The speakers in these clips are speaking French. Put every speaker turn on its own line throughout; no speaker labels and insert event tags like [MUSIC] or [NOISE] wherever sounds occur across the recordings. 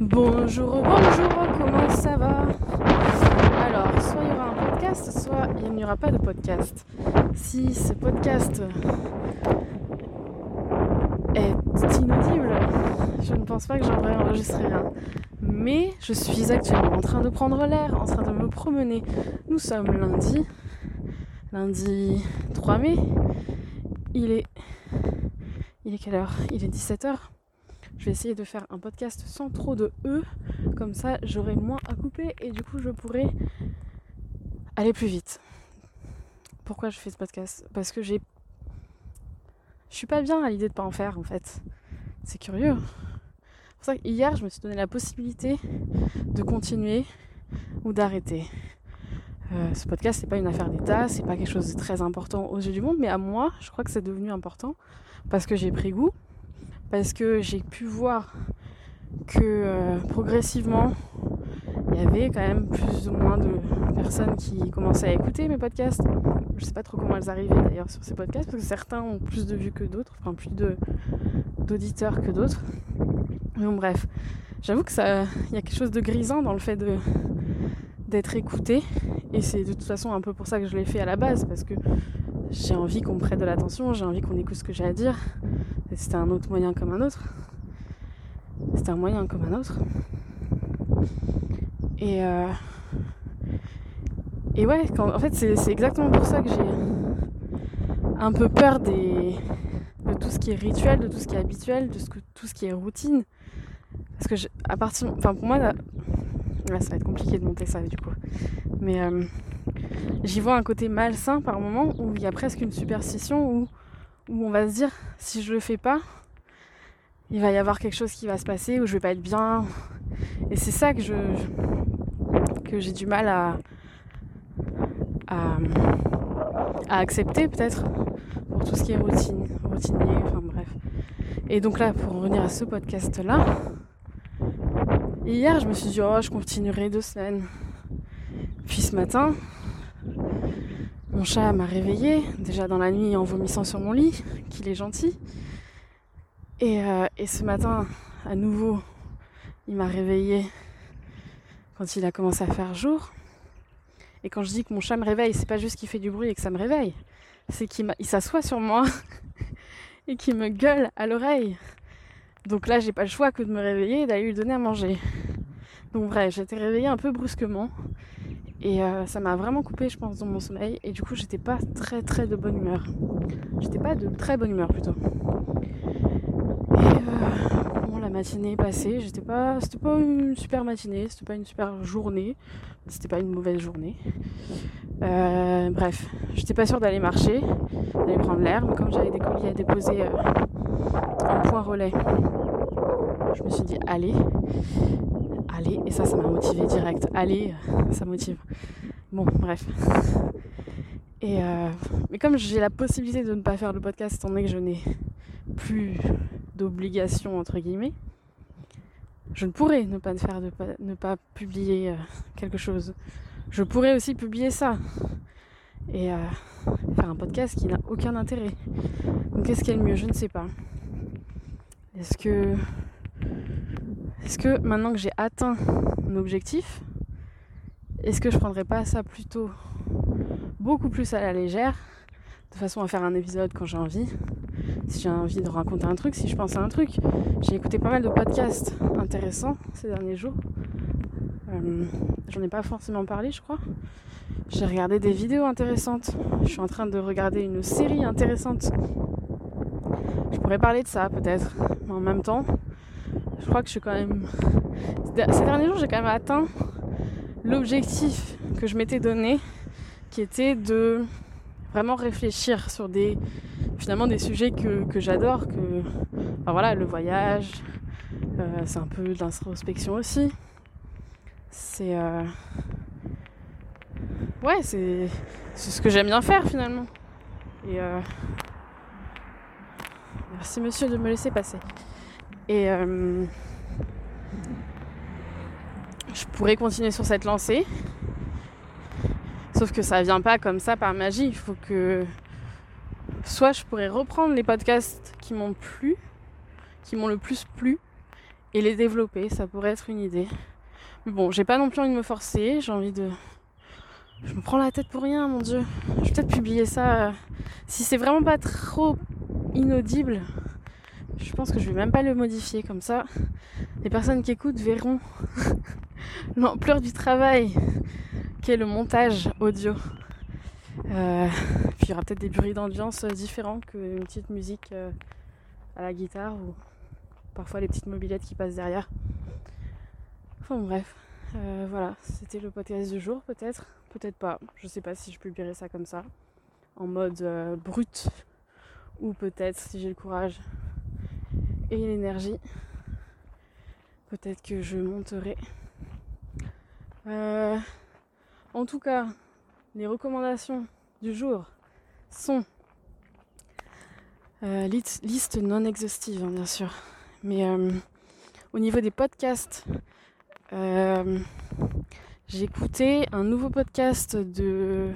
Bonjour, bonjour, comment ça va? Alors, soit il y aura un podcast, soit il n'y aura pas de podcast. Si ce podcast est inaudible, je ne pense pas que j'aurais enregistré rien. Mais je suis actuellement en train de prendre l'air, en train de me promener. Nous sommes lundi, lundi 3 mai. Il est. Il est quelle heure? Il est 17h. Je vais essayer de faire un podcast sans trop de E, comme ça j'aurai moins à couper et du coup je pourrai aller plus vite. Pourquoi je fais ce podcast? Parce que j'ai. Je suis pas bien à l'idée de pas en faire en fait. C'est curieux. C'est pour ça qu'hier je me suis donné la possibilité de continuer ou d'arrêter. Euh, ce podcast, c'est pas une affaire d'État, c'est pas quelque chose de très important aux yeux du monde, mais à moi, je crois que c'est devenu important parce que j'ai pris goût, parce que j'ai pu voir que euh, progressivement, il y avait quand même plus ou moins de personnes qui commençaient à écouter mes podcasts. Je sais pas trop comment elles arrivaient d'ailleurs sur ces podcasts, parce que certains ont plus de vues que d'autres, enfin plus d'auditeurs que d'autres. Mais bon, bref, j'avoue que ça, il y a quelque chose de grisant dans le fait d'être écouté, et c'est de toute façon un peu pour ça que je l'ai fait à la base, parce que j'ai envie qu'on prête de l'attention, j'ai envie qu'on écoute ce que j'ai à dire. C'était un autre moyen comme un autre. C'était un moyen comme un autre. Et, euh, et ouais, en fait, c'est exactement pour ça que j'ai un peu peur des, de tout ce qui est rituel, de tout ce qui est habituel, de tout ce qui est routine. Parce que, à partir. Enfin, pour moi, là, ça va être compliqué de monter ça du coup. Mais euh, j'y vois un côté malsain par moment où il y a presque une superstition où, où on va se dire si je le fais pas, il va y avoir quelque chose qui va se passer où je vais pas être bien. Et c'est ça que je, que j'ai du mal à, accepter peut-être pour tout ce qui est routine, routinier, enfin bref. Et donc là, pour revenir à ce podcast là, hier je me suis dit oh je continuerai deux semaines. Puis ce matin, mon chat m'a réveillée, déjà dans la nuit en vomissant sur mon lit, qu'il est gentil. Et, euh, et, ce matin, à nouveau, il m'a réveillée quand il a commencé à faire jour. Et quand je dis que mon chat me réveille, c'est pas juste qu'il fait du bruit et que ça me réveille, c'est qu'il s'assoit sur moi [LAUGHS] et qu'il me gueule à l'oreille. Donc là, j'ai pas le choix que de me réveiller et d'aller lui donner à manger. Donc bref, j'étais réveillée un peu brusquement et euh, ça m'a vraiment coupé, je pense, dans mon sommeil. Et du coup, j'étais pas très très de bonne humeur. J'étais pas de très bonne humeur plutôt. Et euh, bon, la matinée est passée. J'étais pas, c'était pas une super matinée, c'était pas une super journée, c'était pas une mauvaise journée. Euh, bref, j'étais pas sûre d'aller marcher, d'aller prendre l'air, mais comme j'avais des colis à déposer en point relais, je me suis dit allez, allez, et ça, ça m'a motivé direct. Allez, ça motive. Bon, bref. Et euh, mais comme j'ai la possibilité de ne pas faire le podcast étant donné que je n'ai plus d'obligation entre guillemets, je ne pourrais ne pas faire ne pas publier euh, quelque chose. Je pourrais aussi publier ça et euh, faire un podcast qui n'a aucun intérêt. Donc qu'est-ce qui est le mieux? Je ne sais pas. Est-ce que est-ce que maintenant que j'ai atteint mon objectif, est-ce que je prendrais pas ça plutôt beaucoup plus à la légère, de façon à faire un épisode quand j'ai envie, si j'ai envie de raconter un truc, si je pense à un truc. J'ai écouté pas mal de podcasts intéressants ces derniers jours. Euh, J'en ai pas forcément parlé, je crois. J'ai regardé des vidéos intéressantes. Je suis en train de regarder une série intéressante. Je pourrais parler de ça peut-être. Mais en même temps, je crois que je suis quand même. Ces derniers jours, j'ai quand même atteint l'objectif que je m'étais donné, qui était de vraiment réfléchir sur des finalement des sujets que, que j'adore, que enfin voilà le voyage, euh, c'est un peu d'introspection aussi. C'est euh... ouais c'est ce que j'aime bien faire finalement. Et euh... merci monsieur de me laisser passer. Et euh, je pourrais continuer sur cette lancée. Sauf que ça vient pas comme ça par magie. Il faut que soit je pourrais reprendre les podcasts qui m'ont plu, qui m'ont le plus plu, et les développer, ça pourrait être une idée. Mais bon, j'ai pas non plus envie de me forcer, j'ai envie de. Je me prends la tête pour rien, mon dieu. Je vais peut-être publier ça. Euh, si c'est vraiment pas trop inaudible, je pense que je vais même pas le modifier comme ça. Les personnes qui écoutent verront [LAUGHS] l'ampleur du travail qu'est le montage audio. Euh, puis il y aura peut-être des bruits d'ambiance différents qu'une petite musique euh, à la guitare ou parfois les petites mobilettes qui passent derrière. Enfin bref, euh, voilà, c'était le podcast du jour peut-être, peut-être pas. Je sais pas si je publierai ça comme ça, en mode brut, ou peut-être si j'ai le courage et l'énergie, peut-être que je monterai. en tout cas, les recommandations du jour sont euh, liste, non exhaustive, hein, bien sûr. Mais euh, au niveau des podcasts, euh, j'ai écouté un nouveau podcast de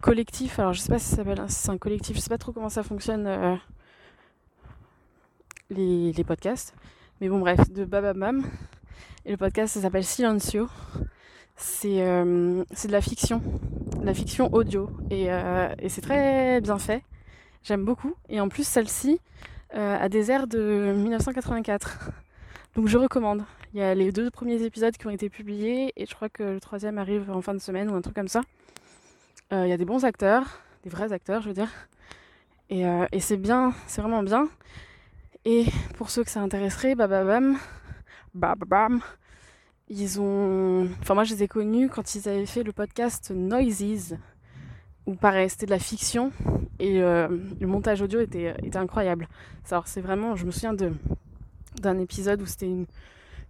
collectif. Alors, je sais pas si ça s'appelle, si c'est un collectif, je sais pas trop comment ça fonctionne les, podcasts. Mais bon, bref, de Bababam. Et le podcast, ça s'appelle Silencio c'est euh, de la fiction, de la fiction audio. Et, euh, et c'est très bien fait. J'aime beaucoup. Et en plus, celle-ci euh, a des airs de 1984. Donc je recommande. Il y a les deux premiers épisodes qui ont été publiés et je crois que le troisième arrive en fin de semaine ou un truc comme ça. Il y a des bons acteurs, des vrais acteurs, je veux dire. Et, et c'est bien, c'est vraiment bien. Et pour ceux que ça intéresserait, bababam, bababam, ils ont. Enfin, moi, je les ai connus quand ils avaient fait le podcast Noises, où pareil, c'était de la fiction et euh, le montage audio était, incroyable. Alors, c'est vraiment. Je me souviens d'un épisode où c'était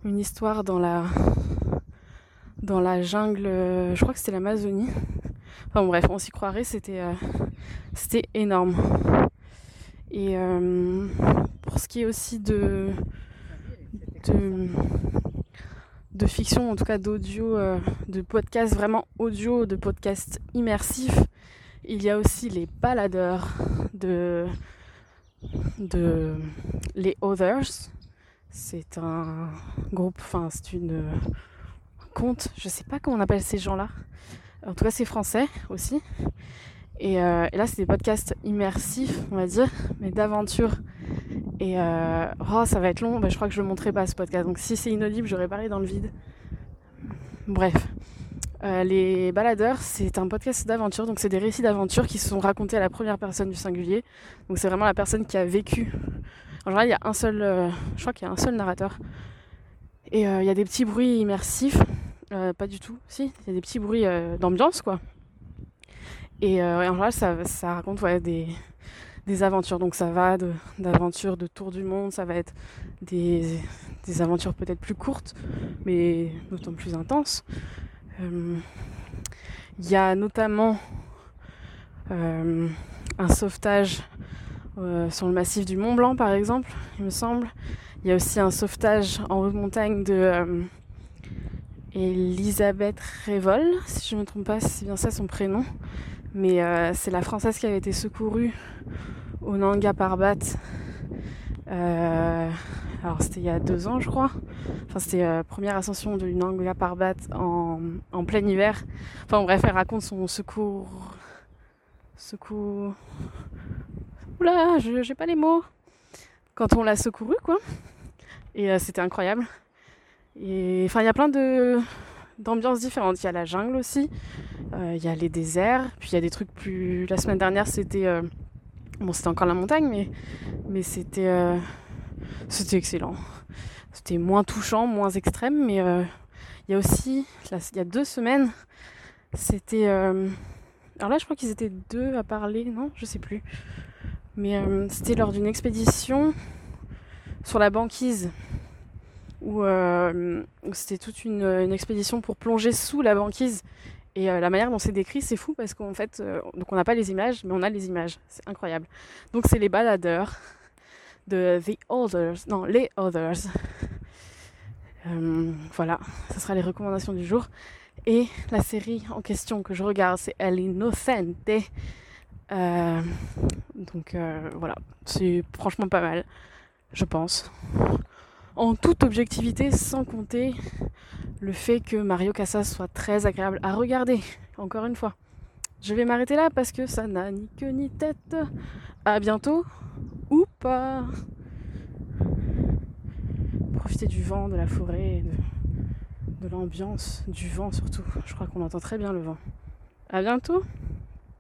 une, histoire dans la dans la jungle, je crois que c'était l'Amazonie. Enfin bref, on s'y croirait, c'était euh, c'était énorme. Et euh, pour ce qui est aussi de, fiction, en tout cas d'audio, euh, de podcast vraiment audio, de podcast immersif. Il y a aussi les baladeurs de, les Others. C'est un groupe, enfin c'est une compte, je sais pas comment on appelle ces gens-là. En tout cas c'est français aussi. Et, euh, et là c'est des podcasts immersifs, on va dire, mais d'aventure et euh, oh, ça va être long, bah, je crois que je ne montrerai pas ce podcast. Donc si c'est inaudible, j'aurais parlé dans le vide. Bref. Euh, les baladeurs, c'est un podcast d'aventure, donc c'est des récits d'aventure qui sont racontés à la première personne du singulier. Donc c'est vraiment la personne qui a vécu. En général, il y a un seul, je crois qu'il y a un seul narrateur. Et il y a des petits bruits immersifs, pas du tout, si, il y a des petits bruits d'ambiance quoi. Et en général, ça, raconte des, aventures. Donc ça va d'aventures de, tour du monde, ça va être des, aventures peut-être plus courtes, mais d'autant plus intenses. Euh, il y a notamment euh, un sauvetage euh, sur le massif du Mont Blanc, par exemple, il me semble. Il y a aussi un sauvetage en haute montagne de Elisabeth Révol, si je ne me trompe pas, c'est bien ça son prénom. Mais c'est la française qui avait été secourue au Nanga Parbat. Euh, alors c'était il y a deux ans je crois. Enfin c'était la euh, première ascension du Nanga Parbat en, plein hiver. Enfin bref, elle raconte son secours. Secours. Oula, j'ai pas les mots. Quand on l'a secouru quoi. Et euh, c'était incroyable. Et enfin il y a plein d'ambiances différentes. Il y a la jungle aussi. Il y a les déserts. Puis il y a des trucs plus. La semaine dernière c'était Bon, c'était encore la montagne, mais, mais c'était, euh, c'était excellent. C'était moins touchant, moins extrême, mais euh, il y a aussi, il y a deux semaines, c'était. Euh, alors là, je crois qu'ils étaient deux à parler, non Je sais plus. Mais c'était lors d'une expédition sur la banquise, où, c'était toute une, expédition pour plonger sous la banquise et euh, la manière dont c'est décrit, c'est fou parce qu'en fait, euh, donc on n'a pas les images, mais on a les images. C'est incroyable. Donc c'est les baladeurs de The Others, non, les Others. Euh, voilà, ce sera les recommandations du jour. Et la série en question que je regarde, c'est El Innocente. donc voilà, c'est franchement pas mal, je pense. En toute objectivité, sans compter le fait que Mario Casas soit très agréable à regarder, encore une fois. Je vais m'arrêter là parce que ça n'a ni queue ni tête. À bientôt ou pas. Profitez du vent, de la forêt, de, de l'ambiance, du vent surtout. Je crois qu'on entend très bien le vent. À bientôt